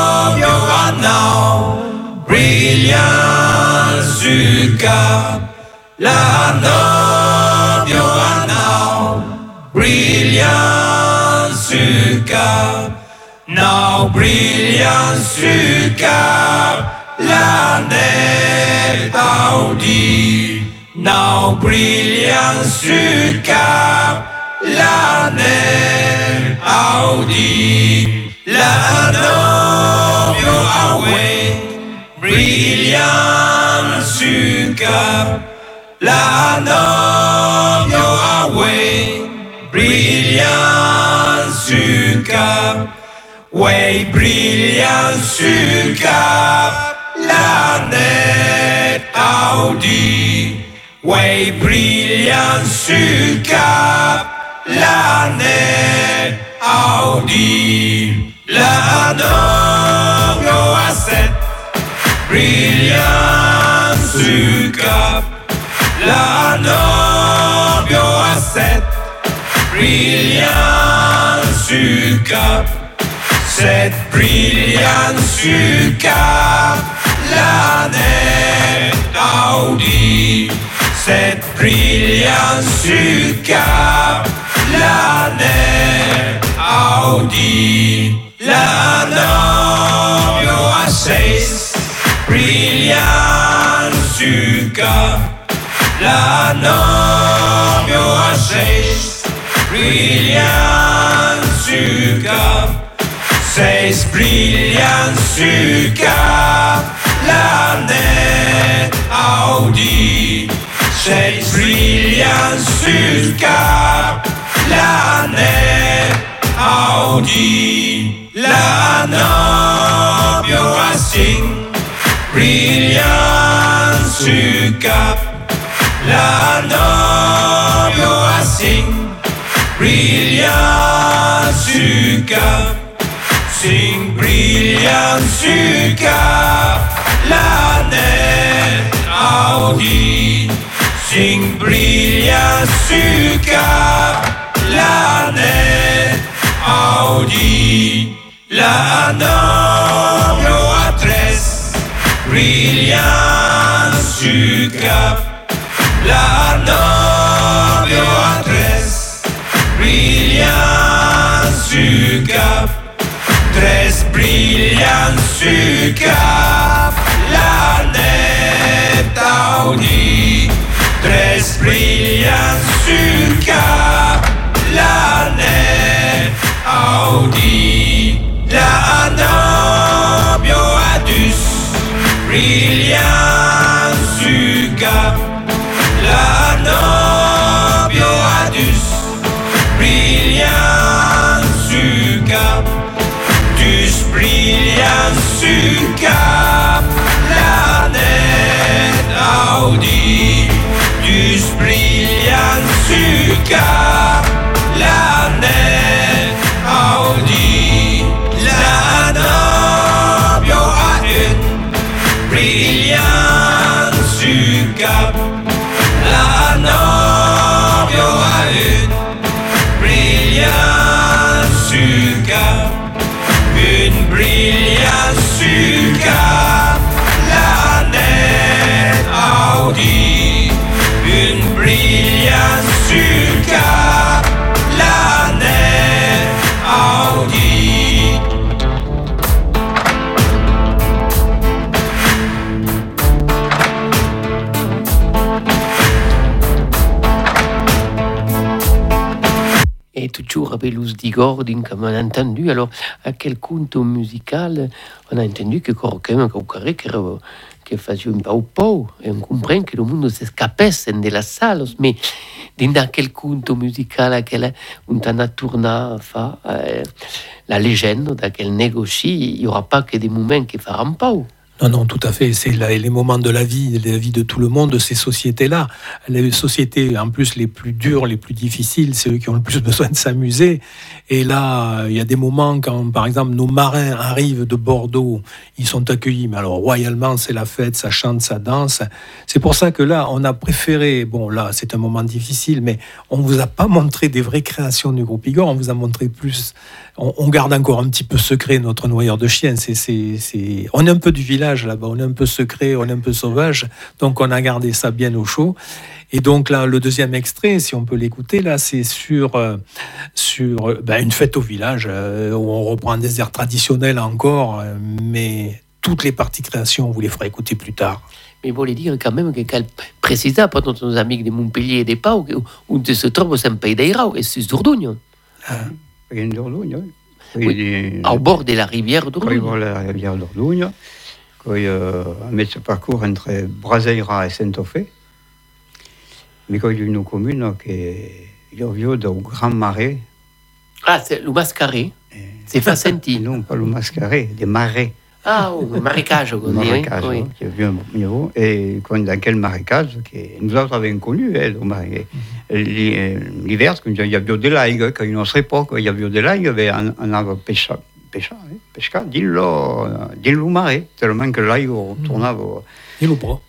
brilliance Cap l'année Audi. Now brilliance Cap l'année Audi. La novio away. Brilliance Cap la Way brillant sur la net Audi. Way brillant sur la net Audi. La Novio A7, brillant sur la Novio A7, brillant sur. Cette brillance cap l'année Audi. Cette brillance cap l'année Audi. La Novio A6 brillance cap la Novio A6 brillance cap Seis brillant sur cap, l'année Audi. Seis brillant sur cap, l'année Audi, la nobio a sing, brillant su cap. La nobio a sing, brillant su cap. Sing brillant su cap. La net Audi, sing. La net Audi, la nobio a tres, brillant su cap. La nobio a tres, brillant su cap. Tres brillant su cap. La net Audi, tres brillant su cap. La net Audi, la nobio adus, brillant su cap. La nobio su Luz di Gordin, comme on a entendu. Alors, à quel conto musical, on a entendu que qualquun, qualquun que, faisait un peu pau, et on comprend que le monde s'escapesse de las salas, mais dans quel conto musical, à quel, on a tourné, fa, euh, la légende, dans quel négocie, il n'y aura pas que des moments qui feront pau. Non, non, tout à fait. C'est les moments de la vie, de la vie de tout le monde, de ces sociétés-là. Les sociétés, en plus, les plus dures, les plus difficiles, c'est eux qui ont le plus besoin de s'amuser. Et là, il y a des moments quand, par exemple, nos marins arrivent de Bordeaux, ils sont accueillis, mais alors royalement, c'est la fête, ça chante, ça danse. C'est pour ça que là, on a préféré, bon, là, c'est un moment difficile, mais on vous a pas montré des vraies créations du groupe Igor, on vous a montré plus. On, garde encore un petit peu secret notre noyeur de chien. C'est... On est un peu du village là-bas, on est un peu secret, on est un peu sauvage, donc on a gardé ça bien au chaud. Et donc là, le deuxième extrait, si on peut l'écouter, là, c'est sur, euh, sur euh, ben, une fête au village, euh, où on reprend des airs traditionnels encore, mais toutes les parties création, on vous les fera écouter plus tard. Mais voulait dire quand même que precisa per tots nos amics de Montpellier et de Pau, que on se troba sempre d'Eirau, et c'est d'Ordugno, Rien d'Ordugne, oui. Oui. Au bord de la rivière Quand il d'Ordugno. va la rivière d'Ordugne, il euh, met ce parcours entre Braseira et Saint-Ophé, mais quand il y a une commune qui est a au Grand Marais, Ah, c'est le mascaré. C'est fa et senti. non pas le mascaré, des marais, Ah, le marécage, on dit, oui. hein, qui est bien au niveau, et quand, dans quel marécage, qui nous autres avions connu, hein, le marais. L'hi- euh, L'hiver, il y avait des laigues, quand il notre époque, il y avait des laigues, il y avait un, arbre pêcha, hein, pesca, dillo, dillo marais, tellement que retournait au- Et le bras.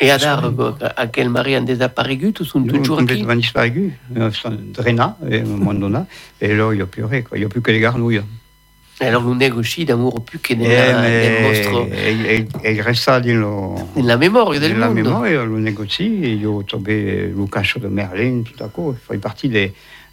Et Adar, à quel mari en désaparegut, tous sont Nous, toujours aquí. complètement disparu, euh, drainés, et à un moment donné, et là, il n'y a plus rien, quoi. il n'y a plus que les garnouilles. Alors, nous négocie d'amour plus que mais- del mostro, et- e resta dans le- nella memoria del dans la mémoire, le négocie, et il a trouvé le cachot de Merlin, tout à coup, il fait partie de,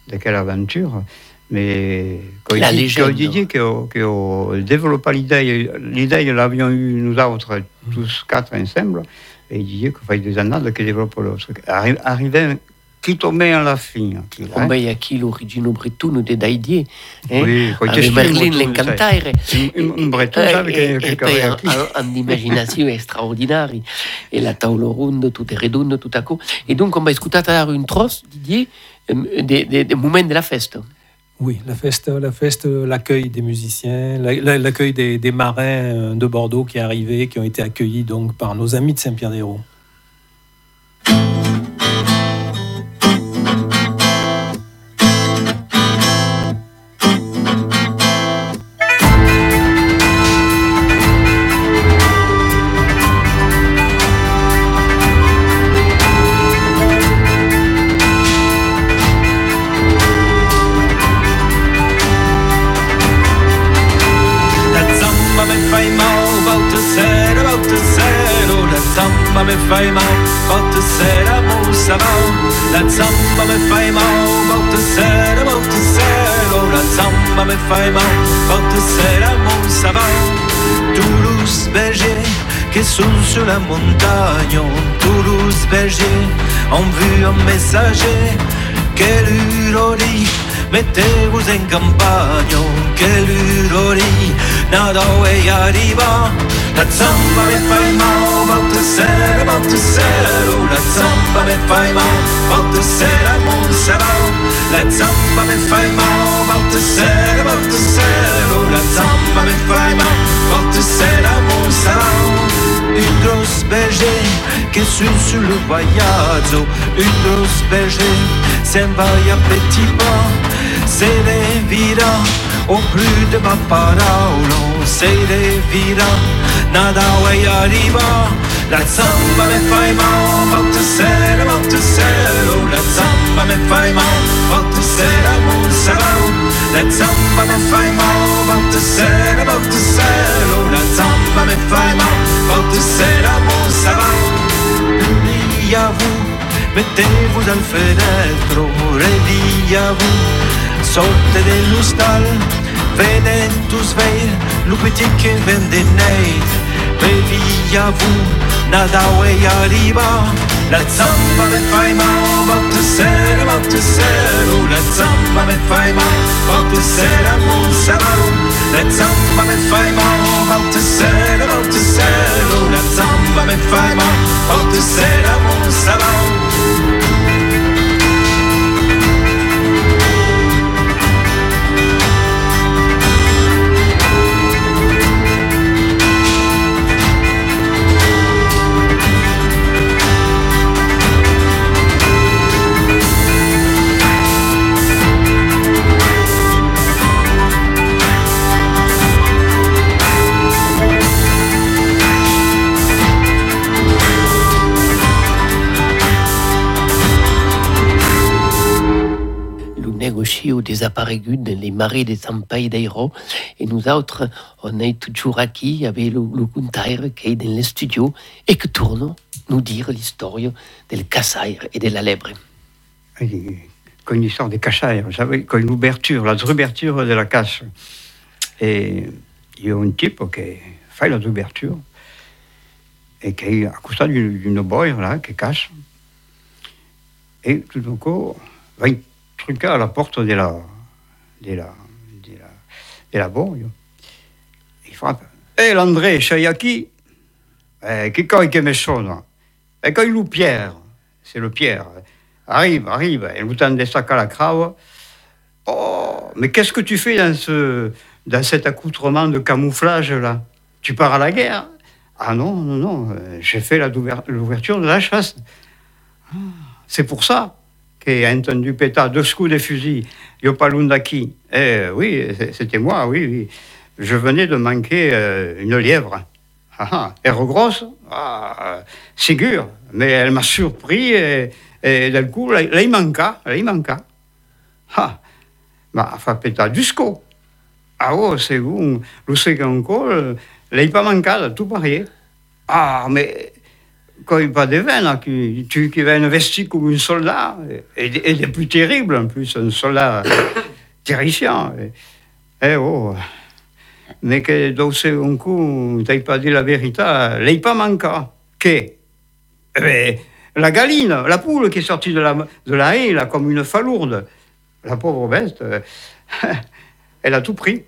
de quelle aventure. Mais quand La il dit, quand il dit que, que développa l'idée, l'idée, l'avions eu nous autres, tous quatre ensemble, et il disait qu'il fallait des années que développe le truc. Arri- Arrivé, qui tombait à la fin. Qui, hein. Come aquí l'origine bretonne de Daidie, eh? Oui, quand avec Merlin expliques, l'Encantaire. Un, un, un breton, Eh, sabe e, che, e che poi caveva ha, qui. ha un'immaginazione straordinaria e la tavola ronda tutto è redondo tutto a co e dunque abbiamo ascoltato un tros Didier ehm, de, de, de moment de la festa Oui, la feste, la feste, l'accueil des musiciens, l'accueil des, marins de Bordeaux qui arrivaient, qui ont été accueillis donc par nos amis de Saint-Pierre-des-Roues. Fai mal, botte sera musa Toulouse berger, qui sont sur la montagne? Toulouse berger, ont vu un messager. Quelle ironie mettez-vous en campagna, quelle ironie, nada arriva, la zamba mi fai mal, volte sera, volte sera, la zamba mi fai sera, Monserrat, la zamba mi fai mal, volte sera, volte sera, la zamba mi fai mal, volte sera, Monserrat, une grosse berger qui suit sur le voyage, une grosse berger s'en va à petit pas, se le vira o plus de ma parole se le vira nada way arriva la samba me fai mal fatto sera fatto sera. La samba me fai mal fatto sera mon sarau la samba me fai mal fatto sera fatto sera. La samba me fai mal fatto sera mon sarau mettez-vous dans le fenêtre réveillez vous sorte dello stal Venent us veir lo petit que vendeneit Bevia vu nadau e arriva. La zamba me fai mal, volte sera, volte sera. La zamba me fai mal, volte sera, mon sarau La zamba me fai mal, volte sera, volte sera. La zamba me fai mal, volte sera, mon sarau au des appareils dans les marais des Sampaï d'Airo. Et nous autres, on est toujours ici avec le, le qui est dans le studio et qui tourne nous dire l'histoire del Cassaire et de la lèvre. Une histoire des Cassaires, une ouverture, la ouverture de la casse. Et il y a un type qui fait la ouverture et qui est à côté d'une boire là, qui casse. Et tout d'un coup, truca à la porte de la, de la, de la, de la borgne. Il frappe. Hé, hey, l'André, qui eh, Che coi che me sono? E quand il Pierre, c'est le Pierre, arrive, arrive, et vous des sacs à la crave. Oh, mais qu'est-ce que tu fais dans, ce, dans cet accoutrement de camouflage là? Tu pars à la guerre? Ah non, non, non, j'ai fait l'ouverture de la chasse. Ah, c'est pour ça qui a entendu péter deux coups de fusil, Yopalundaki. Eh oui, c'était moi, oui, oui. Je venais de manquer euh, une lièvre. Ah, ah, grosse, ah, sécure, mais elle m'a surpris et, d'un coup, là, il manqua, là, il manqua. Ah, ma fa péter du sco. Ah oh, c'est vous, sais encore, là, pas manqué, tout pareil. Ah, mais quand il pas des veines, qui, tu, qui va investir comme un soldat, et, et, et plus terrible en plus, un soldat terrifiant. Et, eh oh, mais que dans un coup, tu pas dit la vérité, l'ai pas manqué. Que eh La galine, la poule qui est sortie de la, de la haie, là, comme une falourde, la pauvre bête, elle a tout pris.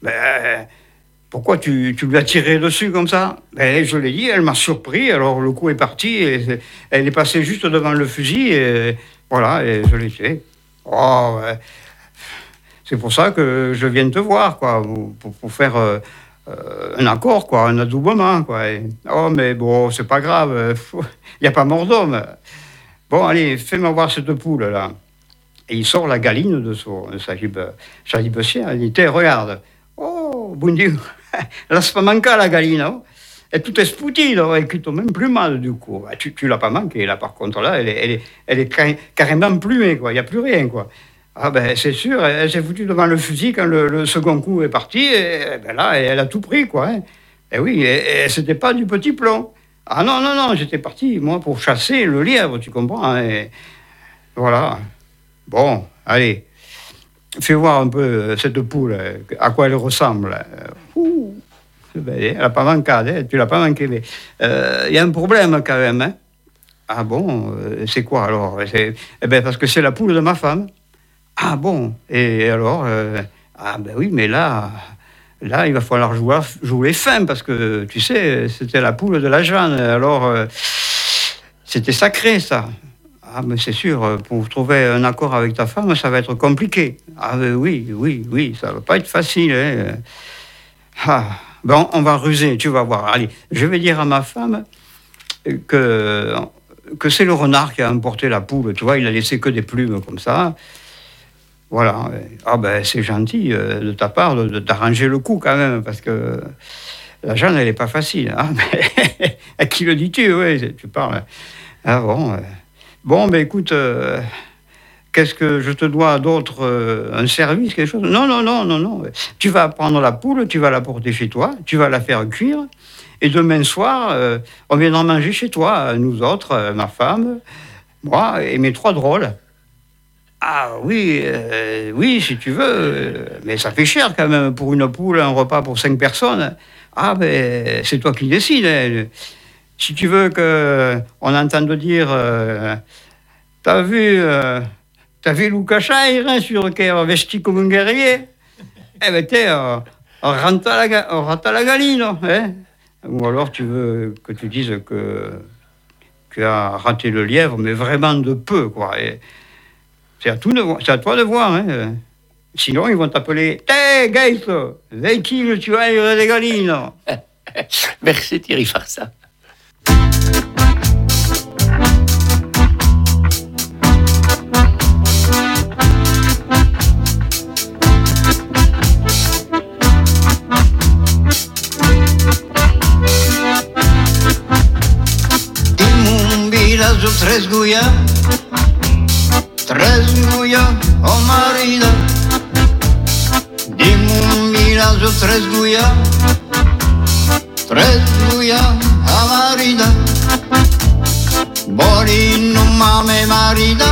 Ben, pourquoi tu, lui as tiré dessus comme ça? Ben, Je l'ai dit, elle m'a surpris, alors le coup est parti, et elle est passée juste devant le fusil, et voilà, et je l'ai tué. Oh, C'est pour ça que je viens te voir, quoi, pour, faire euh, euh, un accord, quoi, un adoubement, quoi. Et, oh, mais bon, c'est pas grave, il n'y a pas mort d'homme. Bon, allez, fais-moi voir cette poule, là. Et il sort la galine de son Sajib, Sajib Il dit, regarde. Oh, bon Dieu, laisse pas manquer la galine. Oh. Elle est elle quitte même plus mal, du coup. Ah, tu, tu l'as pas manqué, là, par contre, là, elle est, carrément plumée, quoi. Il n'y a plus rien, quoi. Ah ben c'est sûr, elle, s'est foutue devant le fusil quand le, second coup est parti, et, ben là, elle a tout pris, quoi. Hein. Et oui, et, c'était pas du petit plomb. Ah non, non, non, j'étais parti, moi, pour chasser le lièvre, tu comprends. Hein, et voilà. Bon, allez, fais voir un peu euh, cette poule, à quoi elle ressemble. Ouh, ben, elle n'a pas manqué, hein, tu l'as pas manqué. Mais euh, il y a un problème quand même. Hein. Ah bon, euh, c'est quoi alors? Eh ben, Parce que c'est la poule de ma femme. Ah bon Et alors Ah ben oui, mais là, là, il va falloir jouer, jouer fin, parce que, tu sais, c'était la poule de la Jeanne. Alors, c'était sacré, ça. Ah, mais c'est sûr, euh, pour trouver un accord avec ta femme, ça va être compliqué. Ah, oui, oui, oui, ça va pas être facile. Hein. Ah, bon, on va ruser, tu vas voir. Allez, je vais dire à ma femme que, que c'est le renard qui a emporté la poule. Tu vois, il a laissé que des plumes comme ça. Voilà. Ah, ben, c'est gentil euh, de ta part de, t'arranger le coup quand même, parce que la Jeanne, elle n'est pas facile. Hein. à qui le dis-tu Oui, tu parles. Ah bon. Bon, ben écoute, euh, qu'est-ce que je te dois d'autre euh, Un service, quelque chose? Non, non, non, non, non. Tu vas prendre la poule, tu vas la porter chez toi, tu vas la faire cuire, et demain soir, euh, on viendra manger chez toi, nous autres, ma femme, moi et mes trois drôles. Ah oui, oui, si tu veux, mais ça fait cher quand même pour une poule, un repas pour cinq personnes. Ah ben, c'est toi qui décides. Hein si tu veux qu'on entende dire euh, T'as vu, euh, t'as vu Lukashaïr hein, sur qui est vesti comme un guerrier? Eh ben, t'es, on la, on à la galine. Hein Ou alors tu veux que tu dises que tu as raté le lièvre, mais vraiment de peu, quoi. c'est à, toi de voir. Hein. Sinon, ils vont t'appeler Hé, Gaïs, tu as des galines Merci Thierry Farsa. trezguya Trezguya o marida. Dime un mirazo trezguya Trezguya a marida. Bori no mame marida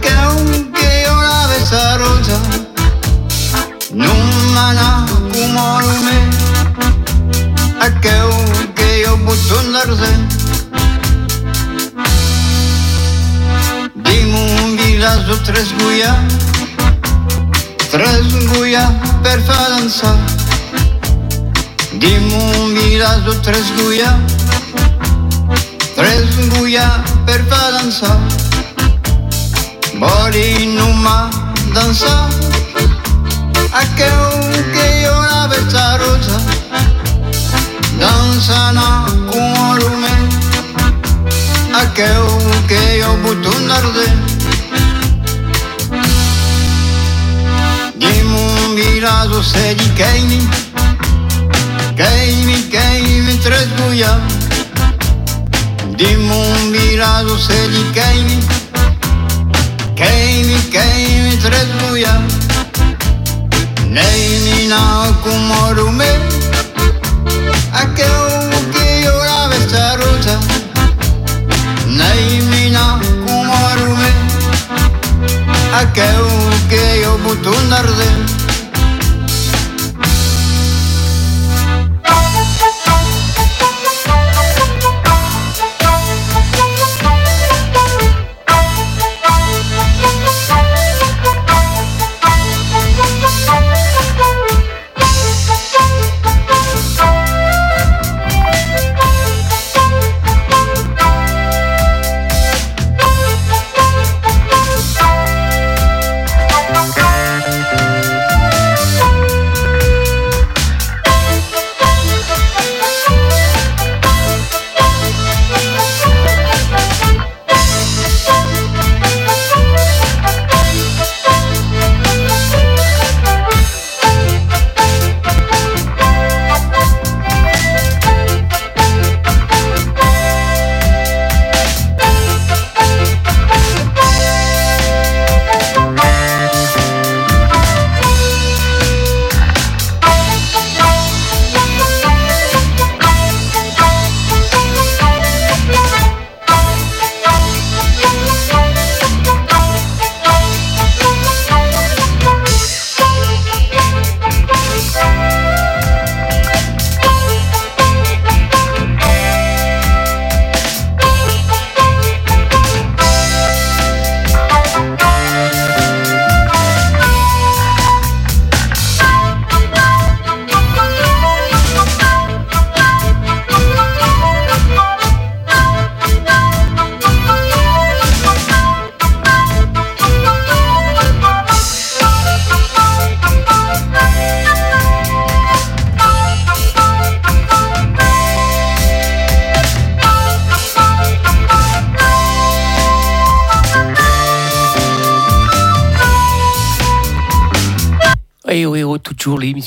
Che anche io la besarosa Non mana cumorume Che anche io butto andarse muri razu trezguja Trezguja per falansa Dimu mi razu trezguja Trezguja per falansa Bori numa dansa A che che io la bella rosa Dansa na un lume ακαίο και όπου του να ρουδέ Γη μου μοιράζω σε γη καίνη καίνη καίνη τρες δουλειά Γη μου μοιράζω σε γη καίνη καίνη καίνη τρες δουλειά Νέινι να ακουμωρούμε que και ώρα βεσταρούσα imina cum o rume Aqueu que eu butu nardem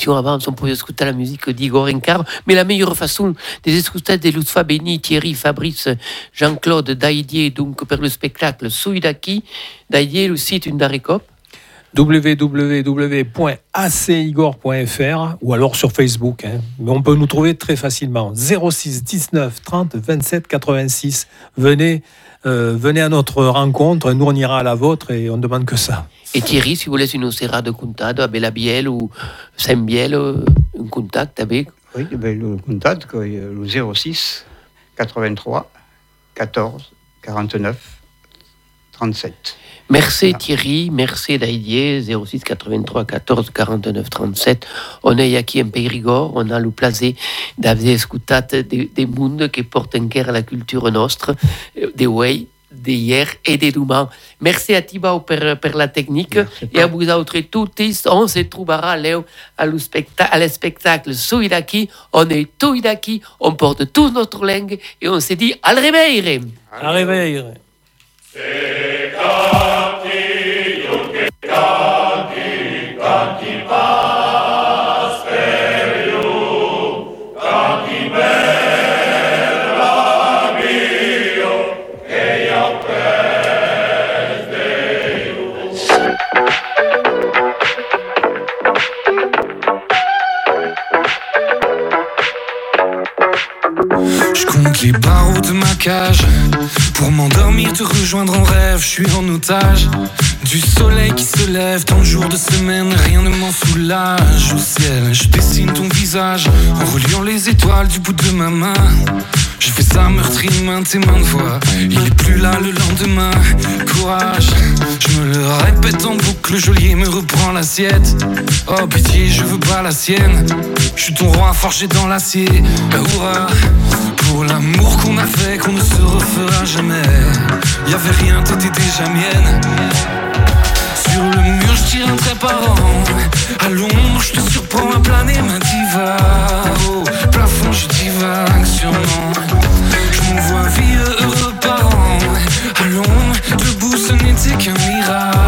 toujours l'émission avance, on pouvait écouter la musique d'Igor Encar, mais la meilleure façon de écouter de Luz Fabeni, Thierry, Fabrice, Jean-Claude, Daidier, donc pour le spectacle Souidaki, Daidier, le site une d'Arécop www.acigor.fr ou alors sur Facebook. Hein. On peut nous trouver très facilement. 06 19 30 27 86. Venez, euh, venez à notre rencontre. Nous, on ira à la vôtre et on ne demande que ça. Et Thierry, si vous voulez une serra de contact avec la Biel ou Saint-Biel, euh, un contact avec? Oui, ben, le contact, quoi, le 06 83 14 49 37. Merci Thierry, merci Daidier, 06 83 14 49 37. On est ici en Périgord, on a le plaisir d'avoir écouté des, des mondes qui portent en cœur la culture nostre, euh, des way, des hier et des demain. Merci à Thibaut pour, pour la technique et à vous autres tous. On se trouvera là à le spectacle, spectacle Souidaki. On est Touidaki, on porte toute notre langue et on se dit à réveil. À réveil. De ma cage. Pour m'endormir, te rejoindre en rêve Je suis en otage. Du soleil qui se lève Tant de jours de semaine, rien ne m'en soulage. Au ciel, je dessine ton visage En reliant les étoiles du bout de ma main. Je fais ça meurtri maintes et maintes fois. Il est plus là le lendemain. Courage, je me le répète en boucle Le me reprend l'assiette. Oh pitié, je veux pas la sienne. Je suis ton roi forgé dans l'acier pour l'amour qu'on a fait, qu'on ne se refera jamais. Y avait rien, t'étais déjà mienne. Sur le mur, je tire un trait par an. À l'ombre, je te surprends à planer ma diva. Au plafond, je divague sûrement. Je m'envoie vieux, heureux parent. À l'ombre, debout, ce n'était qu'un mirage.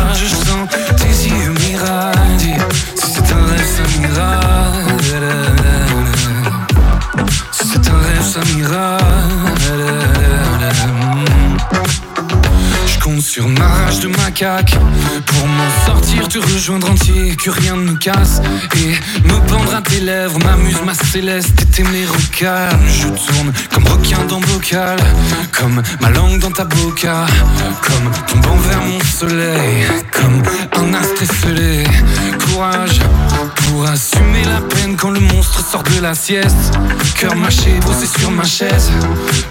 Pour m'en sortir, te rejoindre entier Que rien ne me casse. Et me pendre à tes lèvres M'amuse ma céleste et au calme Je tourne comme requin dans bocal Comme ma langue dans ta boca Comme tombant vers mon soleil Comme un astre Courage pour assumer la peine Quand le monstre sort de la sieste. Cœur mâché, posé sur ma chaise.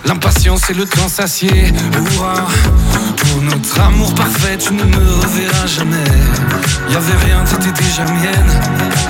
L'impatience et le temps s'assied. Hurrah Pour notre amour parfait Tu ne me reverras jamais. Y'avait rien, t'étais déjà mienne